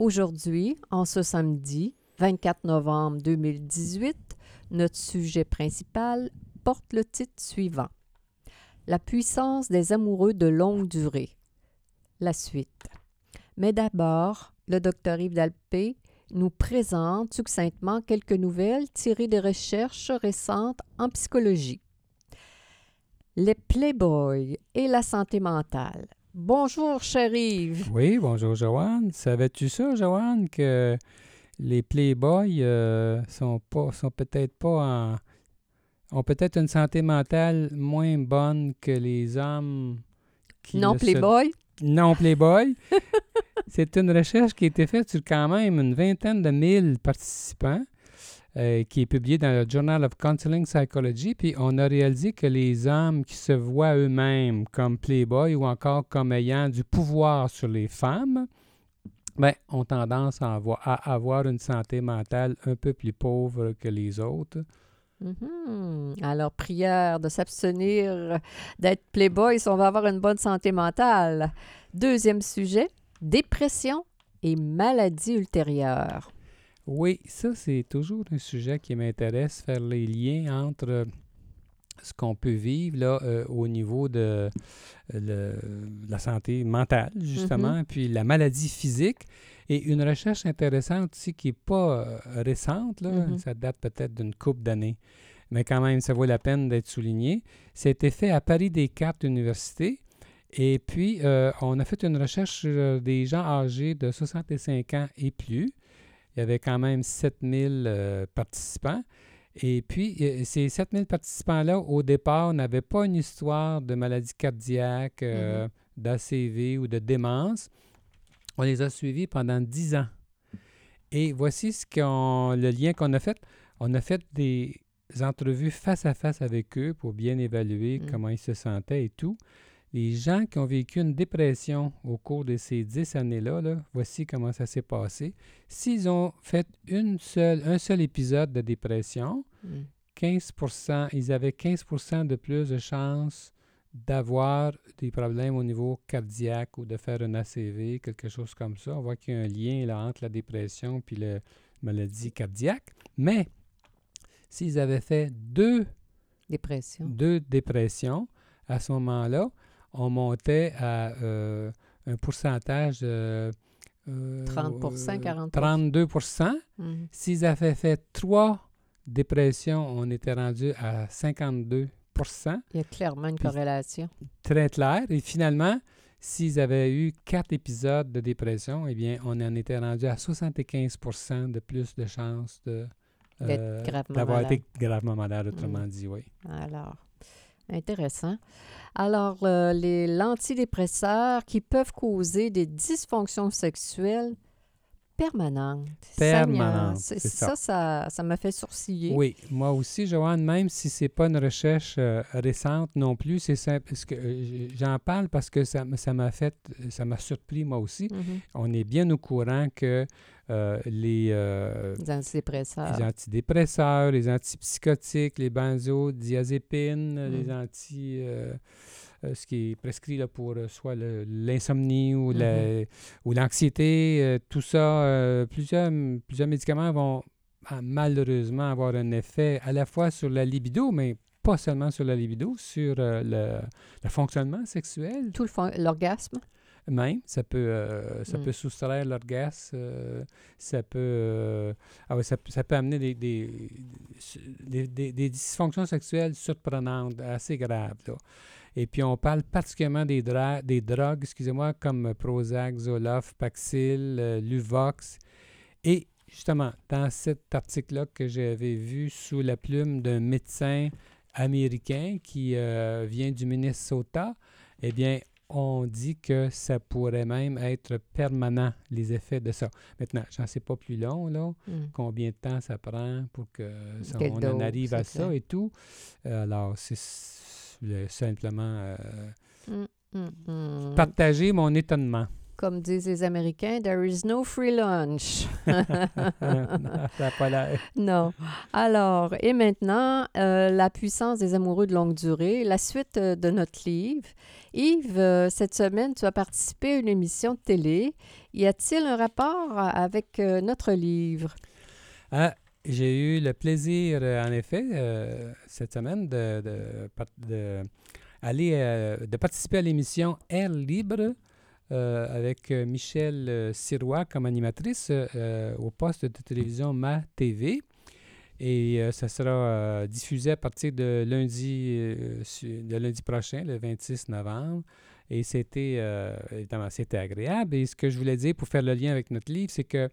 Aujourd'hui, en ce samedi 24 novembre 2018, notre sujet principal porte le titre suivant La puissance des amoureux de longue durée. La suite. Mais d'abord, le docteur Yves Dalpé nous présente succinctement quelques nouvelles tirées des recherches récentes en psychologie. Les Playboys et la santé mentale. Bonjour, Yves. Oui, bonjour, Joanne. Savais-tu ça, Joanne, que les Playboys euh, sont pas, sont peut-être pas en, ont peut-être une santé mentale moins bonne que les hommes qui non Playboy? Non Playboy. C'est une recherche qui a été faite sur quand même une vingtaine de mille participants, euh, qui est publiée dans le Journal of Counseling Psychology. Puis on a réalisé que les hommes qui se voient eux-mêmes comme playboy ou encore comme ayant du pouvoir sur les femmes, ben, ont tendance à avoir, à avoir une santé mentale un peu plus pauvre que les autres. Mm-hmm. Alors, prière de s'abstenir d'être playboy si on va avoir une bonne santé mentale. Deuxième sujet, dépression et maladies ultérieures. Oui, ça, c'est toujours un sujet qui m'intéresse, faire les liens entre ce qu'on peut vivre là, euh, au niveau de euh, la santé mentale, justement, Mhm. puis la maladie physique. Et une recherche intéressante aussi qui n'est pas euh, récente, là, Mhm. ça date peut-être d'une couple d'années, mais quand même, ça vaut la peine d'être souligné. C'était fait à Paris-Descartes Université. Et puis, euh, on a fait une recherche sur euh, des gens âgés de 65 ans et plus. Il y avait quand même 7000 euh, participants. Et puis, euh, ces 7000 participants-là, au départ, n'avaient pas une histoire de maladie cardiaque, euh, d'ACV ou de démence. On les a suivis pendant 10 ans. Et voici ce qu'on, le lien qu'on a fait. On a fait des entrevues face à face avec eux pour bien évaluer Mm. comment ils se sentaient et tout. Les gens qui ont vécu une dépression au cours de ces 10 années-là, là, voici comment ça s'est passé. S'ils ont fait une seule, un seul épisode de dépression, Mm. 15 ils avaient 15% de plus de chances d'avoir des problèmes au niveau cardiaque ou de faire un ACV, quelque chose comme ça. On voit qu'il y a un lien là, entre la dépression et la maladie cardiaque. Mais s'ils avaient fait deux, Dépression. deux dépressions, à ce moment-là, on montait à euh, un pourcentage de... euh, 30%, 40%. 32 Mhm. S'ils avaient fait trois dépressions, on était rendu à 52% Il y a clairement une corrélation. très clair. Et finalement, s'ils avaient eu quatre épisodes de dépression, eh bien, on en était rendu à 75% de plus de chances de, euh, d'avoir malade. été gravement malade, autrement Mm. dit, oui. Alors, intéressant. Alors, euh, les l'antidépresseur qui peuvent causer des dysfonctions sexuelles c'est- c'est ça, ça. ça, ça m'a fait sourciller. Oui, moi aussi, Joanne, même si c'est pas une recherche euh, récente non plus, c'est simple. parce que, euh, j'en parle parce que ça m'a fait, ça m'a surpris moi aussi. Mhm. On est bien au courant que euh, les, Les antidépresseurs. les antidépresseurs, les antipsychotiques, les benzodiazépines, Mm. les anti... euh, ce qui est prescrit là, pour euh, soit l'insomnie ou la- ou l'anxiété, euh, tout ça, plusieurs, plusieurs médicaments vont ah, malheureusement avoir un effet à la fois sur la libido, mais pas seulement sur la libido, sur euh, le, le fonctionnement sexuel Tout l'orgasme? même. Ça peut, euh, ça Mm. peut soustraire l'orgasme. euh, ça, peut, ah ouais, ça, ça peut amener des, des, des, des- des dysfonctions sexuelles surprenantes, assez graves. là. Et puis, on parle particulièrement des, dra- des drogues, excusez-moi, comme Prozac, Zoloft, Paxil, euh, Luvox. Et justement, dans cet article-là que j'avais vu sous la plume d'un médecin américain qui euh, vient du Minnesota, eh bien, on dit que ça pourrait même être permanent, les effets de ça. Maintenant, j'en sais pas plus long, là, Hmm. combien de temps ça prend pour que ça- on en arrive à ça clair. et tout. Alors, c'est s- le- simplement euh, Hmm, hmm. partager mon étonnement. Comme disent les Américains, there is no free lunch. Non, ça pas l'air. non. Alors, et maintenant, euh, la puissance des amoureux de longue durée, la suite euh, de notre livre. Yves, euh, cette semaine, tu as participé à une émission de télé. Y a-t-il un rapport euh, avec euh, notre livre? Ah, j'ai eu le plaisir, euh, en effet, euh, cette semaine, de, aller, euh, de participer à l'émission Air Libre avec Michel Sirois comme animatrice au poste de télévision Ma TV. Et ça sera diffusé à partir de lundi, de lundi prochain, le 26 novembre. Et c'était, évidemment, c'était agréable. Et ce que je voulais dire pour faire le lien avec notre livre, c'est que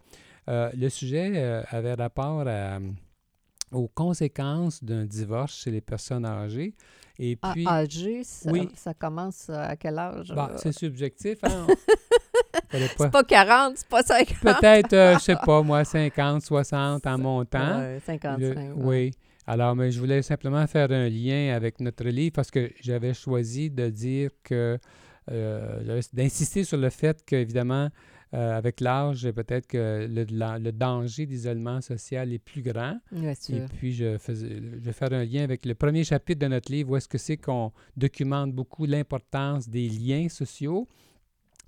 euh, le sujet euh, avait rapport à, aux conséquences d'un divorce chez les personnes âgées. Et Ah, puis, âgé, ça, oui. ça commence à quel âge? bah, euh? c'est subjectif. Hein? C'est pas 40, c'est pas 50. Peut-être, euh, je sais pas, moi, 50, 60 en montant. Ouais, 55. Le- ouais. oui. Alors, mais je voulais simplement faire un lien avec notre livre parce que j'avais choisi de dire que, euh, d'insister sur le fait qu'évidemment, euh, avec l'âge, peut-être que le, la- le danger d'isolement social est plus grand. Bien Et puis, je, faisais, je vais faire un lien avec le premier chapitre de notre livre où est-ce que c'est qu'on documente beaucoup l'importance des liens sociaux.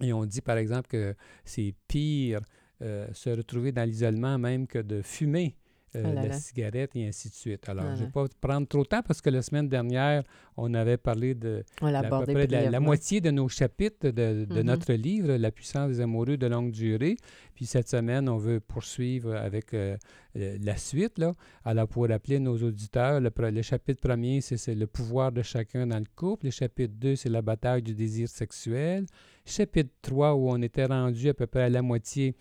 Et on dit, par exemple, que c'est pire euh, se retrouver dans l'isolement même que de fumer euh, Ah là la là. cigarette et ainsi de suite. Alors, Ah je ne vais pas prendre trop de temps parce que la semaine dernière, on avait parlé de l'a à peu abordé près de la, la brièvement. moitié de nos chapitres de, de Mhm. notre livre, La puissance des amoureux de longue durée. Puis cette semaine, on veut poursuivre avec euh, euh, la suite. Là. Alors, pour rappeler nos auditeurs, le, chapitre premier, c'est c'est le pouvoir de chacun dans le couple. Le chapitre 2, c'est la bataille du désir sexuel. Chapitre 3, où on était rendu à peu près à la moitié,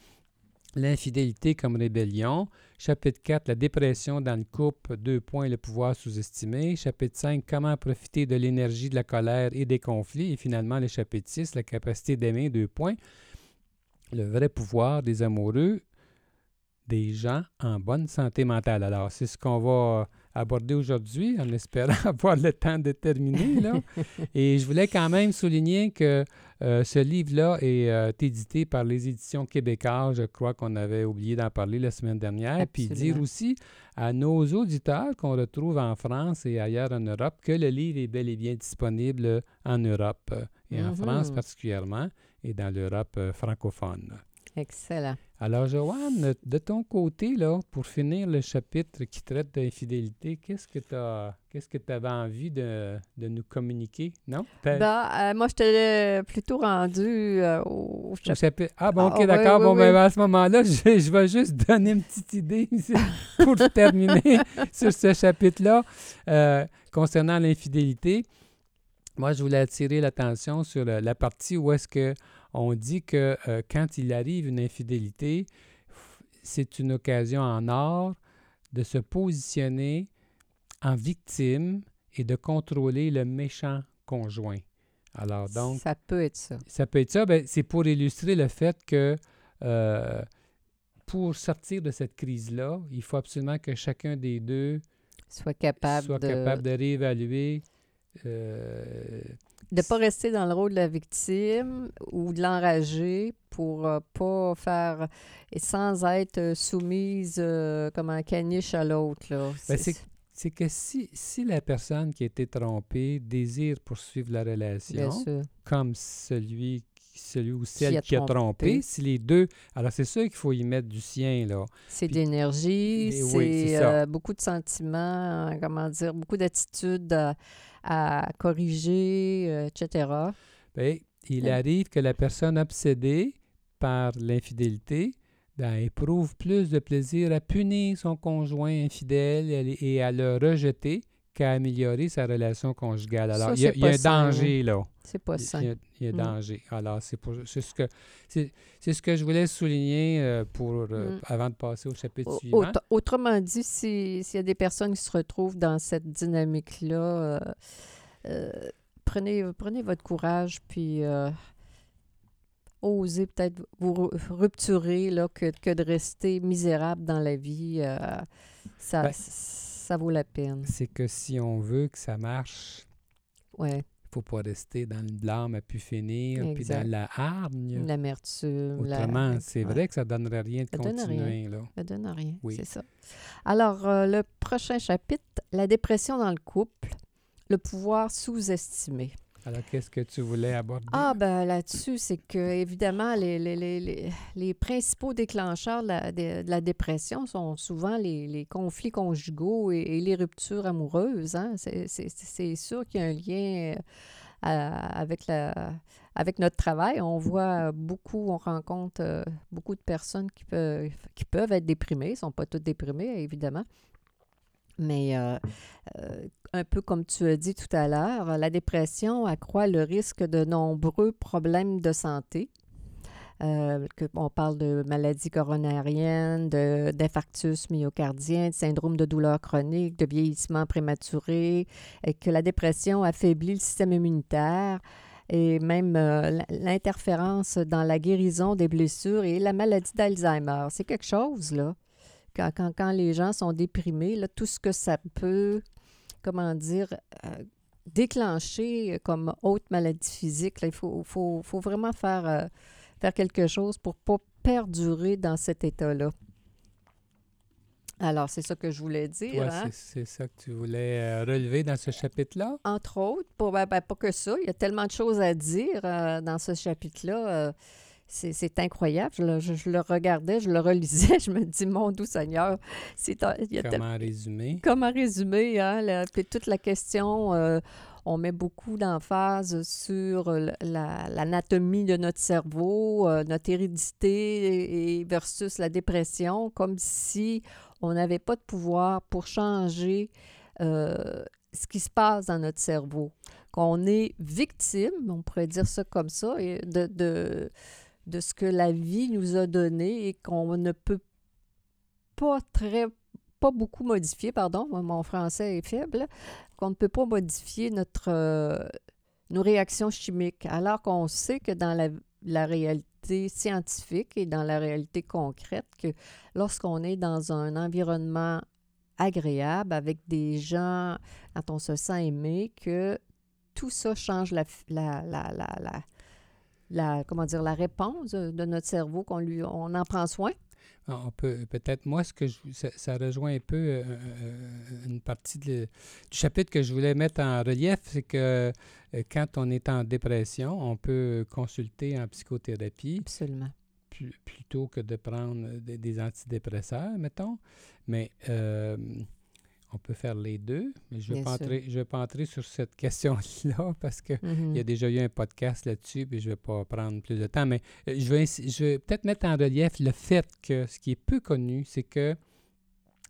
l'infidélité comme rébellion. Chapitre 4, la dépression dans le couple, deux points, le pouvoir sous-estimé. Chapitre 5, comment profiter de l'énergie de la colère et des conflits. Et finalement, le chapitre 6, la capacité d'aimer, deux points, le vrai pouvoir des amoureux, des gens en bonne santé mentale. Alors, c'est ce qu'on va aborder aujourd'hui, en espérant avoir le temps de terminer. Là. Et je voulais quand même souligner que euh, ce livre-là est euh, édité par les éditions québécoises. Je crois qu'on avait oublié d'en parler la semaine dernière. Puis dire Absolument. aussi à nos auditeurs qu'on retrouve en France et ailleurs en Europe que le livre est bel et bien disponible en Europe euh, et en Mhm. France particulièrement et dans l'Europe francophone. Excellent. Alors, Joanne, de ton côté, là, pour finir le chapitre qui traite d'infidélité, qu'est-ce que tu qu'est-ce que tu avais envie de, de nous communiquer? Non? Ben, euh, moi, j'étais plutôt rendue euh, au au chapitre. chapitre- Ah, bon, Ah, OK, d'accord. oui, bon, oui. ben, à ce moment-là, je, je vais juste donner une petite idée pour terminer sur ce chapitre-là euh, concernant l'infidélité. Moi, je voulais attirer l'attention sur la, la partie où est-ce que on dit que euh, quand il arrive une infidélité, c'est une occasion en or de se positionner en victime et de contrôler le méchant conjoint. Alors donc, Ça peut être ça. ça peut être ça, ben, c'est pour illustrer le fait que euh, pour sortir de cette crise-là, il faut absolument que chacun des deux Soit capable soit de capable de réévaluer euh, ne pas rester dans le rôle de la victime ou de l'enrager pour euh, pas faire et sans être euh, soumise euh, comme un caniche à l'autre. Ben, C'est- que si, si la personne qui a été trompée désire poursuivre la relation, comme celui, celui ou Qui celle a qui a trompé, si les deux... Alors, c'est sûr qu'il faut y mettre du sien, là. C'est Mais oui, c'est euh, beaucoup de sentiments, euh, comment dire, beaucoup d'attitudes à, corriger, euh, etc. Ben, il arrive que la personne obsédée par l'infidélité ben, éprouve plus de plaisir à punir son conjoint infidèle et à le rejeter qu'à améliorer sa relation conjugale. Alors, Ça, il y a, y un sain, danger, là. C'est pas Il- sain. Il y a, a Mm. danger. Alors, c'est ce que c'est ce que je voulais souligner euh, pour euh, Mm. avant de passer au chapitre suivant. autre- autrement dit, si- s'il y a des personnes qui se retrouvent dans cette dynamique-là, euh, prenez, prenez votre courage, puis osez peut-être vous ru- rupturer là, que, que de rester misérable dans la vie. euh, ça, Ben, ça vaut la peine. C'est que si on veut que ça marche, Ouais, faut pas rester dans le blâme à pu finir, puis dans la hargne. l'amertume. la- Autrement, c'est ouais. vrai que ça donnerait rien de Ça continuer. Là. Ça donne rien, Oui. c'est ça. Alors, euh, le prochain chapitre, la dépression dans le couple, le pouvoir sous-estimé. Alors, qu'est-ce que tu voulais aborder? Ah, ben là-dessus, c'est que, évidemment, les, principaux déclencheurs de la, dépression sont souvent les, conflits conjugaux et, les ruptures amoureuses. Hein? C'est, sûr qu'il y a un lien euh, avec, notre travail. On voit beaucoup, on rencontre euh, beaucoup de personnes qui peuvent, qui peuvent être déprimées. Ne sont pas toutes déprimées, évidemment. Mais euh, euh, un peu comme tu as dit tout à l'heure, la dépression accroît le risque de nombreux problèmes de santé. Euh, que- on parle de maladies coronariennes, d'infarctus myocardien, de syndrome de douleur chronique, de vieillissement prématuré, et que la dépression affaiblit le système immunitaire et même l'interférence dans la guérison des blessures et la maladie d'Alzheimer. C'est quelque chose, là. Quand, quand, quand les gens sont déprimés, là, tout ce que ça peut, comment dire, euh, déclencher comme haute maladie physique, là, il faut, faut, faut vraiment faire, euh, faire quelque chose pour ne pas perdurer dans cet état-là. Alors, c'est ça que je voulais dire. Hein? c'est- ça que tu voulais euh, relever dans ce chapitre-là? Entre autres, pour, ben, ben, pas que ça, il y a tellement de choses à dire euh, dans ce chapitre-là. C'est c'est incroyable. Je le, je- je le regardais, je le relisais, je me dis, mon doux Seigneur, c'est un- il y a tel- Comment résumer? comment résumer, hein, la- puis toute la question, euh, on met beaucoup d'emphase sur la- l'anatomie de notre cerveau, euh, notre hérédité et versus la dépression, comme si on n'avait pas de pouvoir pour changer euh, ce qui se passe dans notre cerveau. Qu'on est victime, on pourrait dire ça comme ça, de, de ce que la vie nous a donné et qu'on ne peut pas très pas beaucoup modifier, pardon, mon français est faible, qu'on ne peut pas modifier notre, euh, nos réactions chimiques, alors qu'on sait que dans la, la réalité scientifique et dans la réalité concrète, que lorsqu'on est dans un environnement agréable, avec des gens, quand on se sent aimé, que tout ça change la, la, la, la, comment dire, la réponse de notre cerveau, qu'on lui, on en prend soin? Ah, On peut peut-être moi ce que je, ça, ça rejoint un peu euh, euh, une partie de- du chapitre que je voulais mettre en relief, c'est que euh, quand on est en dépression, on peut consulter en psychothérapie Absolument. plu- plutôt que de prendre des, des antidépresseurs, mettons. Mais euh, on peut faire les deux. Mais je ne vais, pas entrer- sur cette question-là parce que Mhm. il y a déjà eu un podcast là-dessus, puis je ne vais pas prendre plus de temps, mais euh, je vais, insi- je vais peut-être mettre en relief le fait que ce qui est peu connu, c'est que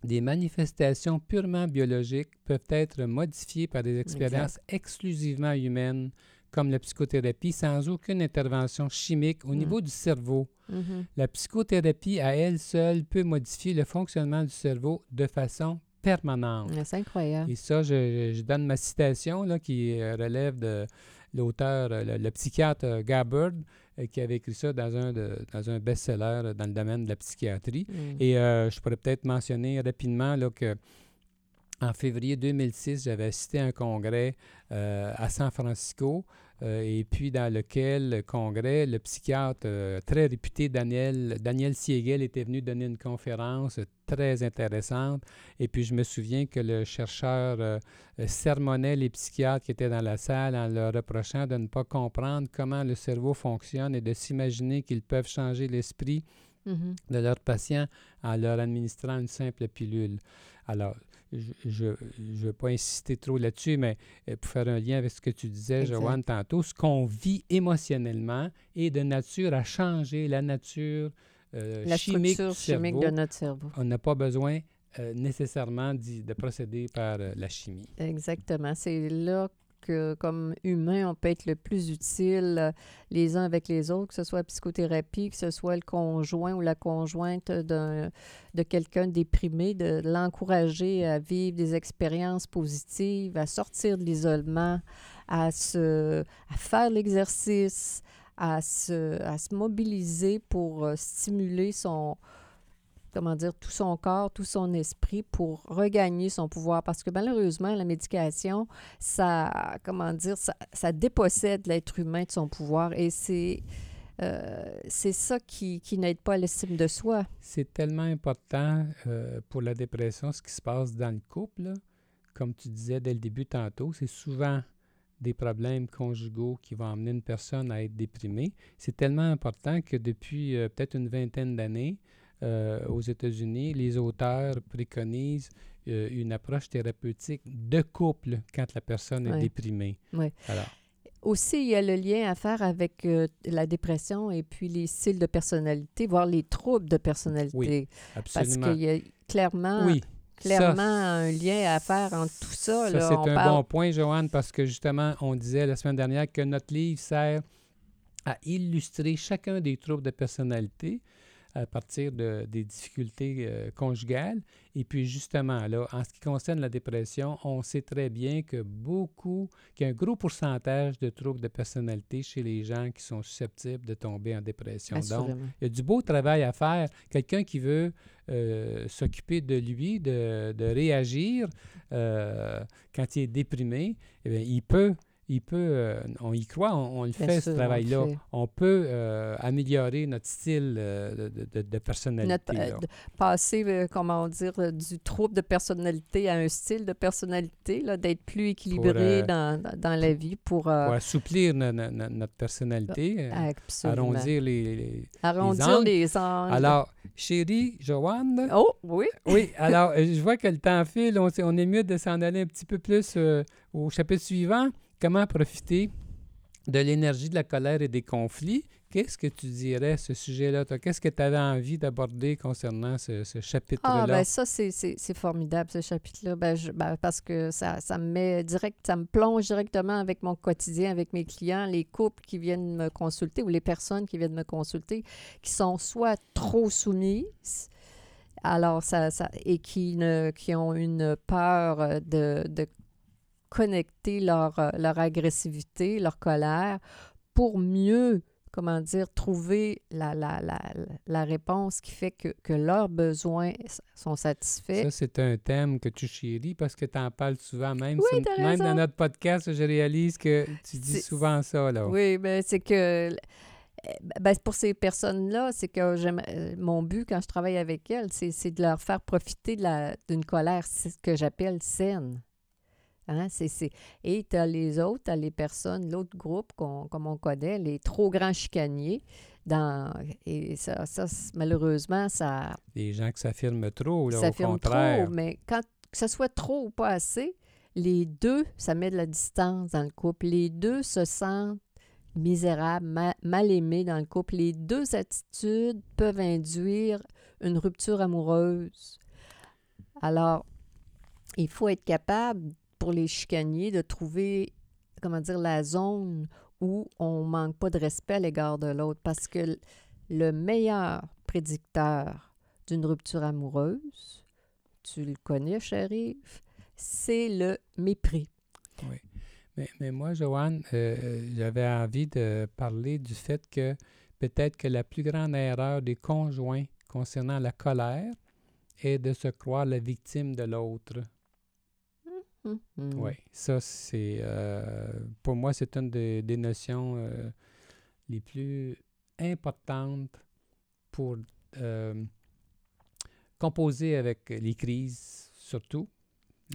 des manifestations purement biologiques peuvent être modifiées par des expériences exclusivement humaines, comme la psychothérapie, sans aucune intervention chimique au Mm. niveau du cerveau. Mhm. La psychothérapie, à elle seule, peut modifier le fonctionnement du cerveau de façon permanente. C'est incroyable. Et ça, je, je donne ma citation là, qui euh, relève de l'auteur, euh, le, le psychiatre euh, Gabbard, qui avait écrit ça dans un, de- dans un best-seller dans le domaine de la psychiatrie. Mm. Et euh, je pourrais peut-être mentionner rapidement là, que en février 2006, j'avais assisté à un congrès euh, à San Francisco, euh, et puis dans lequel le congrès, le psychiatre euh, très réputé Daniel, Daniel Siegel était venu donner une conférence très intéressante. Et puis je me souviens que le chercheur sermonnait les psychiatres qui étaient dans la salle en leur reprochant de ne pas comprendre comment le cerveau fonctionne et de s'imaginer qu'ils peuvent changer l'esprit Mhm. de leurs patients en leur administrant une simple pilule. Alors, je ne veux pas insister trop là-dessus, mais euh, pour faire un lien avec ce que tu disais, Exact. Joanne, tantôt, ce qu'on vit émotionnellement est de nature à changer la nature euh, La chimique structure du chimique cerveau. de notre cerveau. On n'a pas besoin euh, nécessairement de procéder par euh, la chimie. Exactement. C'est là comme humain, on peut être le plus utile euh, les uns avec les autres, que ce soit la psychothérapie, que ce soit le conjoint ou la conjointe de quelqu'un déprimé, de l'encourager à vivre des expériences positives, à sortir de l'isolement, à, à faire l'exercice, à se, à se mobiliser pour euh, stimuler son, comment dire, tout son corps, tout son esprit pour regagner son pouvoir. Parce que malheureusement, la médication, ça, comment dire, ça, ça dépossède l'être humain de son pouvoir et c'est... Euh, c'est ça qui, qui n'aide pas l'estime de soi. C'est tellement important euh, pour la dépression, ce qui se passe dans le couple. Comme tu disais dès le début tantôt, c'est souvent des problèmes conjugaux qui vont amener une personne à être déprimée. C'est tellement important que depuis euh, peut-être une vingtaine d'années, euh, aux États-Unis, les auteurs préconisent euh, une approche thérapeutique de couple quand la personne est déprimée. Alors, Aussi, il y a le lien à faire avec euh, la dépression et puis les styles de personnalité, voire les troubles de personnalité. Parce absolument. qu'il y a clairement, oui, clairement ça, un lien à faire entre tout ça. Ça, c'est un parle- bon point, Joanne, parce que justement, on disait la semaine dernière que notre livre sert à illustrer chacun des troubles de personnalité à partir de, des difficultés euh, conjugales. Et puis justement, là, en ce qui concerne la dépression, on sait très bien que beaucoup, qu'il y a un gros pourcentage de troubles de personnalité chez les gens qui sont susceptibles de tomber en dépression. Donc, il y a du beau travail à faire. Quelqu'un qui veut euh, s'occuper de lui, de, de réagir euh, quand il est déprimé, eh bien, il peut, il peut euh, on y croit, on, on le Bien fait, sûr, ce travail-là. On peut euh, améliorer notre style euh, de, de- de personnalité. Notre- passer, comment dire, du trouble de personnalité à un style de personnalité, d'être plus équilibré dans, la vie pour... Pour assouplir no- no- no- notre personnalité, absolument. arrondir les, les- Arrondir angles. les angles. Alors, chérie Joanne, Oh, oui. Oui, alors je vois que le temps file. On, est mieux de s'en aller un petit peu plus au chapitre suivant. Comment profiter de l'énergie de la colère et des conflits? Qu'est-ce que tu dirais à ce sujet-là? Qu'est-ce que tu avais envie d'aborder concernant ce, ce chapitre-là? Ah, ben ça, c'est- formidable, ce chapitre-là, ben, ben, parce que ça, ça me met direct, ça me plonge directement avec mon quotidien, avec mes clients, les couples qui viennent me consulter ou les personnes qui viennent me consulter, qui sont soit trop soumises, alors ça, ça et qui, ne, qui ont une peur euh, de, de connecter leur, euh, leur agressivité, leur colère, pour mieux comment dire, trouver la, la, la, la réponse qui fait que, que leurs besoins sont satisfaits. Ça, c'est un thème que tu chéris parce que tu en parles souvent. Même, Oui, si- t'as même dans notre podcast, je réalise que tu dis souvent ça. Là. Oui, ben c'est que euh, ben, pour ces personnes-là, c'est que j'aime euh, mon but quand je travaille avec elles, c'est de leur faire profiter d'une colère, c'est ce que j'appelle saine. Hein, c'est- Et tu as les autres, tu as les personnes, l'autre groupe, qu'on- comme on connaît, les trop grands chicaniers. Dans, et ça, ça, malheureusement, ça, Les gens qui s'affirment trop, là, au contraire. trop, mais quand que ce soit trop ou pas assez, les deux, ça met de la distance dans le couple. Les deux se sentent misérables, ma- mal aimés dans le couple. Les deux attitudes peuvent induire une rupture amoureuse. Alors, il faut être capable, pour les chicaniers, de trouver, comment dire, la zone où on manque pas de respect à l'égard de l'autre. Parce que le meilleur prédicteur d'une rupture amoureuse, tu le connais, chérie, c'est le mépris. Oui. Mais, moi, Joanne, euh, j'avais envie de parler du fait que peut-être que la plus grande erreur des conjoints concernant la colère est de se croire la victime de l'autre. Hum. Oui, ça, c'est. euh, pour moi, c'est une des, des notions euh, les plus importantes pour euh, composer avec les crises, surtout.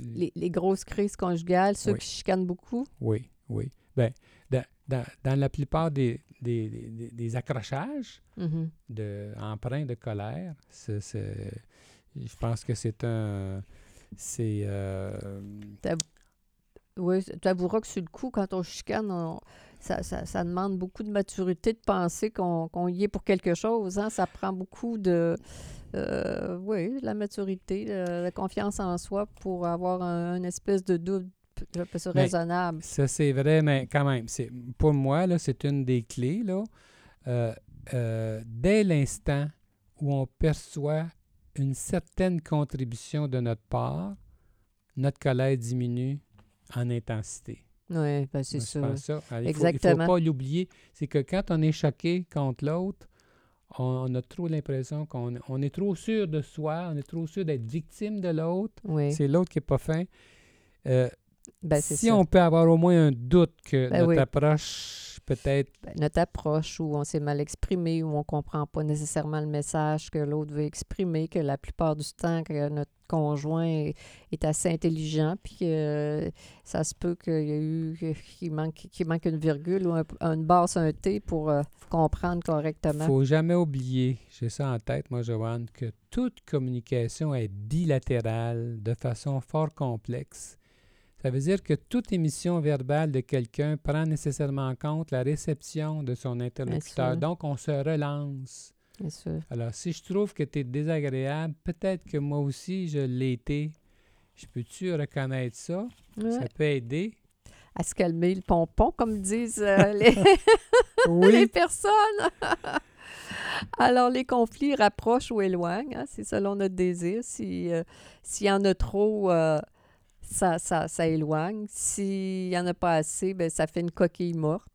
Les, les grosses crises conjugales, ceux Oui. qui chicanent beaucoup. Oui, oui. Ben, dans, dans- dans la plupart des, des, des- des accrochages Mhm. de, empreints de colère, je pense que c'est un. C'est. euh, Oui, tu avoueras que sur le coup, quand on chicane, on- ça, ça- ça demande beaucoup de maturité de penser qu'on qu'on y est pour quelque chose. hein. Ça prend beaucoup de, euh, oui, la maturité, la confiance en soi pour avoir un, une espèce de doute raisonnable. Ça, c'est vrai, mais quand même, pour moi, c'est une des clés. Là, Euh, euh, dès l'instant où on perçoit une certaine contribution de notre part, notre colère diminue en intensité. Oui, ben c'est ça. Alors, il ne Exactement. faut pas l'oublier. C'est que quand on est choqué contre l'autre, on, on a trop l'impression qu'on on est trop sûr de soi, on est trop sûr d'être victime de l'autre. Oui, C'est l'autre qui n'est pas fin. Euh, ben si ça. on peut avoir au moins un doute que Ben notre oui. approche peut-être Ben, notre approche où on s'est mal exprimé, où on ne comprend pas nécessairement le message que l'autre veut exprimer, que la plupart du temps, que notre conjoint est, est assez intelligent, puis que euh, ça se peut qu'il y a eu qu'il manque, une virgule ou un- une basse, un T pour euh, comprendre correctement. faut jamais oublier, j'ai ça en tête, moi, Joanne, que toute communication est bilatérale de façon fort complexe. Ça veut dire que toute émission verbale de quelqu'un prend nécessairement en compte la réception de son interlocuteur. Donc, on se relance. Bien sûr. Alors, si je trouve que tu es désagréable, peut-être que moi aussi, je l'ai été. Je peux-tu reconnaître ça? Ouais. Ça peut aider. À se calmer le pompon, comme disent euh, les, les personnes. Alors, les conflits rapprochent ou éloignent, hein, c'est selon notre désir. Si, euh, S'il y en a trop, euh, ça, ça, ça éloigne. S'il n'y en a pas assez, ben, ça fait une coquille morte.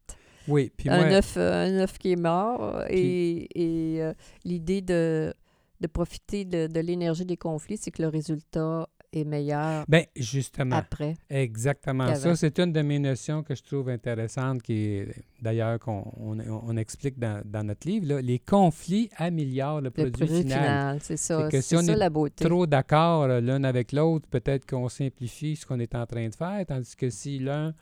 oui. Puis un, œuf, euh, un œuf qui est mort. Et, et, euh, l'idée de, de profiter de, de l'énergie des conflits, c'est que le résultat est meilleur ben, justement. après. Exactement. Ça, c'est une de mes notions que je trouve intéressante, qui est d'ailleurs qu'on on, on explique dans, dans notre livre. là. Les conflits améliorent le Le produit, produit final. final, c'est ça. C'est que si on ça est la beauté. Trop d'accord euh, l'un avec l'autre, peut-être qu'on simplifie ce qu'on est en train de faire, tandis que si l'un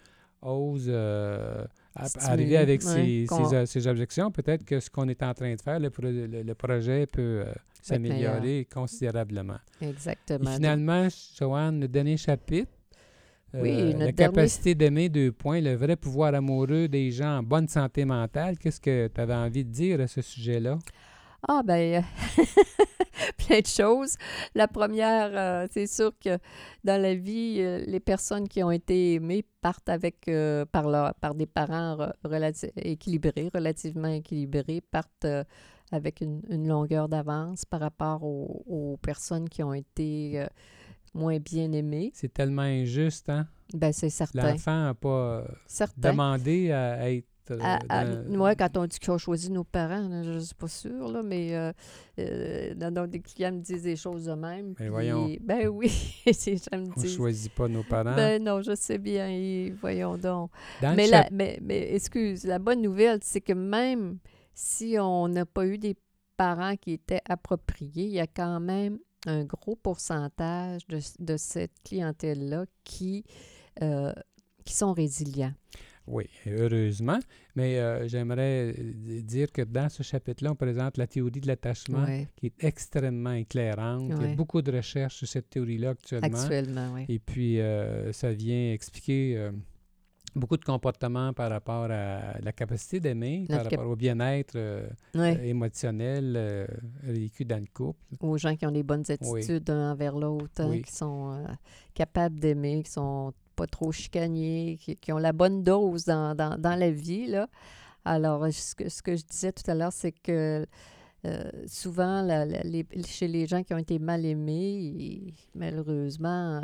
ose euh, arriver avec ouais, ses, ses, ses objections, peut-être que ce qu'on est en train de faire, le, pro- le- le projet peut euh, s'améliorer considérablement. Exactement. Et finalement, Joanne, le dernier chapitre, euh, Oui, notre la dernier- capacité d'aimer, deux points, le vrai pouvoir amoureux des gens en bonne santé mentale. Qu'est-ce que tu avais envie de dire à ce sujet-là? Ah, ben, plein de choses. La première, euh, c'est sûr que dans la vie, euh, les personnes qui ont été aimées partent avec, euh, par, leur- par des parents relati- équilibrés, relativement équilibrés, partent euh, avec une, une longueur d'avance par rapport aux, aux personnes qui ont été euh, moins bien aimées. C'est tellement injuste, hein? Ben, c'est certain. L'enfant n'a pas euh, Certain. demandé à être. euh, À- à- dans- ouais, quand on dit qu'ils ont choisi nos parents, là, je ne suis pas sûre, là, mais euh, euh, dans- dans des clients me disent des choses de même. Mais puis- voyons. Ben oui, ces gens me on ne choisit pas nos parents. Ben non, je sais bien, et voyons donc. Dans Mais, la, mais, mais excuse, la bonne nouvelle, c'est que même si on n'a pas eu des parents qui étaient appropriés, il y a quand même un gros pourcentage de, de cette clientèle-là qui, euh, qui sont résilients. Oui, heureusement. Mais euh, j'aimerais euh, dire que dans ce chapitre-là, on présente la théorie de l'attachement qui est extrêmement éclairante. Il y a beaucoup de recherches sur cette théorie-là actuellement. actuellement, oui. Et puis, euh, ça vient expliquer beaucoup de comportements par rapport à la capacité d'aimer, par cap- rapport au bien-être euh, Ouais. euh, émotionnel euh, vécu dans le couple. aux gens qui ont des bonnes Oui. attitudes l'un envers l'autre, hein, Oui. qui sont euh, capables d'aimer, qui sont pas trop chicaniers, qui, qui ont la bonne dose dans, dans, dans la vie. Là. Alors, ce que, ce que je disais tout à l'heure, c'est que euh, souvent, la- la- les- chez les gens qui ont été mal aimés, malheureusement,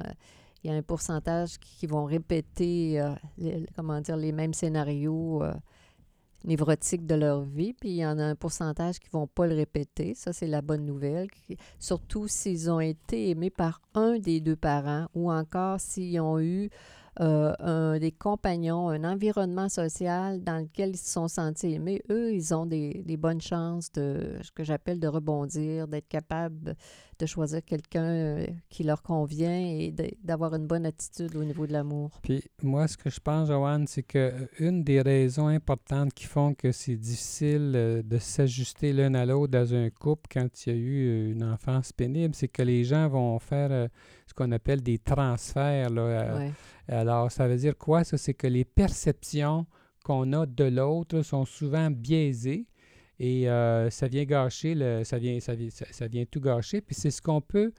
il y a un pourcentage qui, vont répéter euh, les, comment dire, les mêmes scénarios euh, névrotiques de leur vie, puis il y en a un pourcentage qui ne vont pas le répéter. Ça, c'est la bonne nouvelle. Surtout s'ils ont été aimés par un des deux parents ou encore s'ils ont eu euh, des compagnons, un environnement social dans lequel ils se sont sentis aimés. Eux, ils ont des, des bonnes chances de, ce que j'appelle de rebondir, d'être capables de choisir quelqu'un euh, qui leur convient et d'avoir une bonne attitude au niveau de l'amour. Puis moi, ce que je pense, Joanne, c'est que euh, une des raisons importantes qui font que c'est difficile euh, de s'ajuster l'un à l'autre dans un couple quand il y a eu une enfance pénible, c'est que les gens vont faire ce qu'on appelle des transferts. là, Ouais. Alors, ça veut dire quoi? Ça, c'est que les perceptions qu'on a de l'autre sont souvent biaisées et euh, ça vient gâcher, le, ça, vient, ça, ça- vient tout gâcher. Puis c'est ce qu'on peut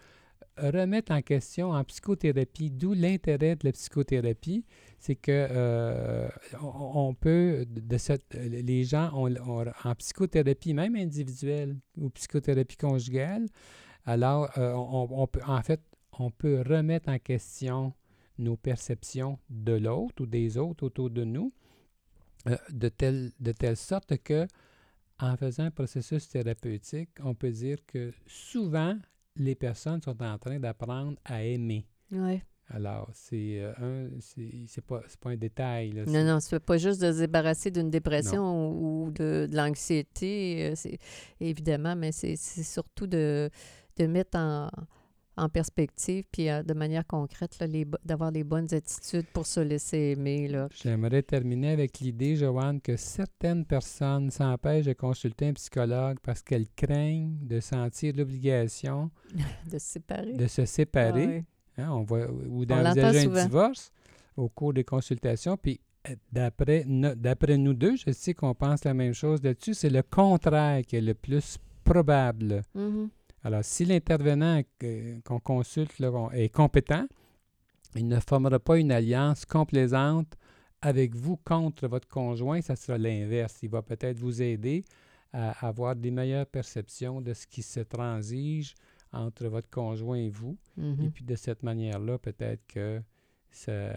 remettre en question en psychothérapie, d'où l'intérêt de la psychothérapie, c'est que euh, on, on peut, de cette, les gens ont, ont- en psychothérapie, même individuelle ou psychothérapie conjugale, alors euh, on, on peut, en fait, on peut remettre en question nos perceptions de l'autre ou des autres autour de nous, de, telle, de telle sorte que, en faisant un processus thérapeutique, on peut dire que souvent, les personnes sont en train d'apprendre à aimer. Oui. Alors, c'est euh, un, c'est pas, pas un détail. Là, non, non, c'est pas juste de se débarrasser d'une dépression ou, de, de l'anxiété, euh, c'est évidemment, mais c'est surtout de, de mettre en, en perspective, puis euh, de manière concrète, d'avoir les bonnes attitudes pour se laisser aimer. J'aimerais terminer avec l'idée, Joanne, que certaines personnes s'empêchent de consulter un psychologue parce qu'elles craignent de sentir l'obligation de se séparer. De se séparer. Hein, on voit, ou d'envisager un divorce au cours des consultations. Puis euh, d'après, d'après nous deux, je sais qu'on pense la même chose là-dessus, c'est le contraire qui est le plus probable. Mm-hmm. Alors, si l'intervenant qu'on consulte est compétent, il ne formera pas une alliance complaisante avec vous contre votre conjoint, ça sera l'inverse. Il va peut-être vous aider à avoir des meilleures perceptions de ce qui se transige entre votre conjoint et vous. Mm-hmm. Et puis de cette manière-là, peut-être que ça, euh,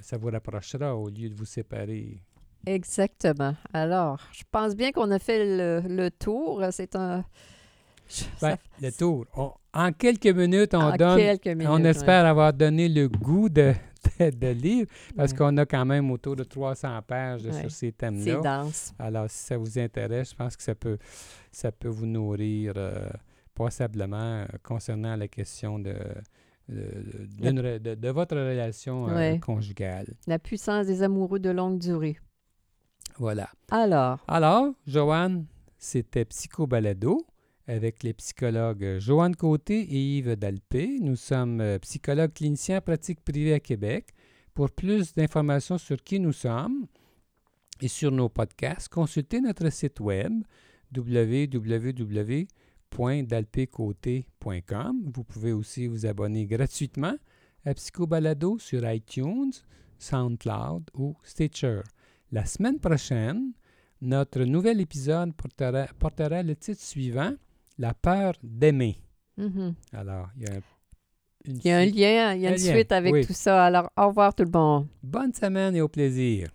ça vous rapprochera au lieu de vous séparer. Exactement. Alors, je pense bien qu'on a fait le, tour. C'est un... Ben, le tour. en quelques minutes, on donne. on espère avoir donné le goût de, de, livre parce qu'on a quand même autour de 300 pages sur ces thèmes-là. C'est dense. Alors, si ça vous intéresse, je pense que ça peut, ça peut vous nourrir. Euh, passablement euh, concernant la question de, de, votre relation euh, conjugale. La puissance des amoureux de longue durée. Voilà. Alors? Alors, Joanne, c'était Psycho Balado avec les psychologues Joanne Côté et Yves Dalpé. Nous sommes euh, psychologues cliniciens en pratique privée à Québec. Pour plus d'informations sur qui nous sommes et sur nos podcasts, consultez notre site web www www.dalpécoté.com. Vous pouvez aussi vous abonner gratuitement à Psychobalado sur iTunes, SoundCloud ou Stitcher. La semaine prochaine, notre nouvel épisode portera, le titre suivant La peur d'aimer. Mm-hmm. Alors, il y a, un lien, il y a une suite avec tout ça. Alors, au revoir tout le monde. Bonne semaine et au plaisir.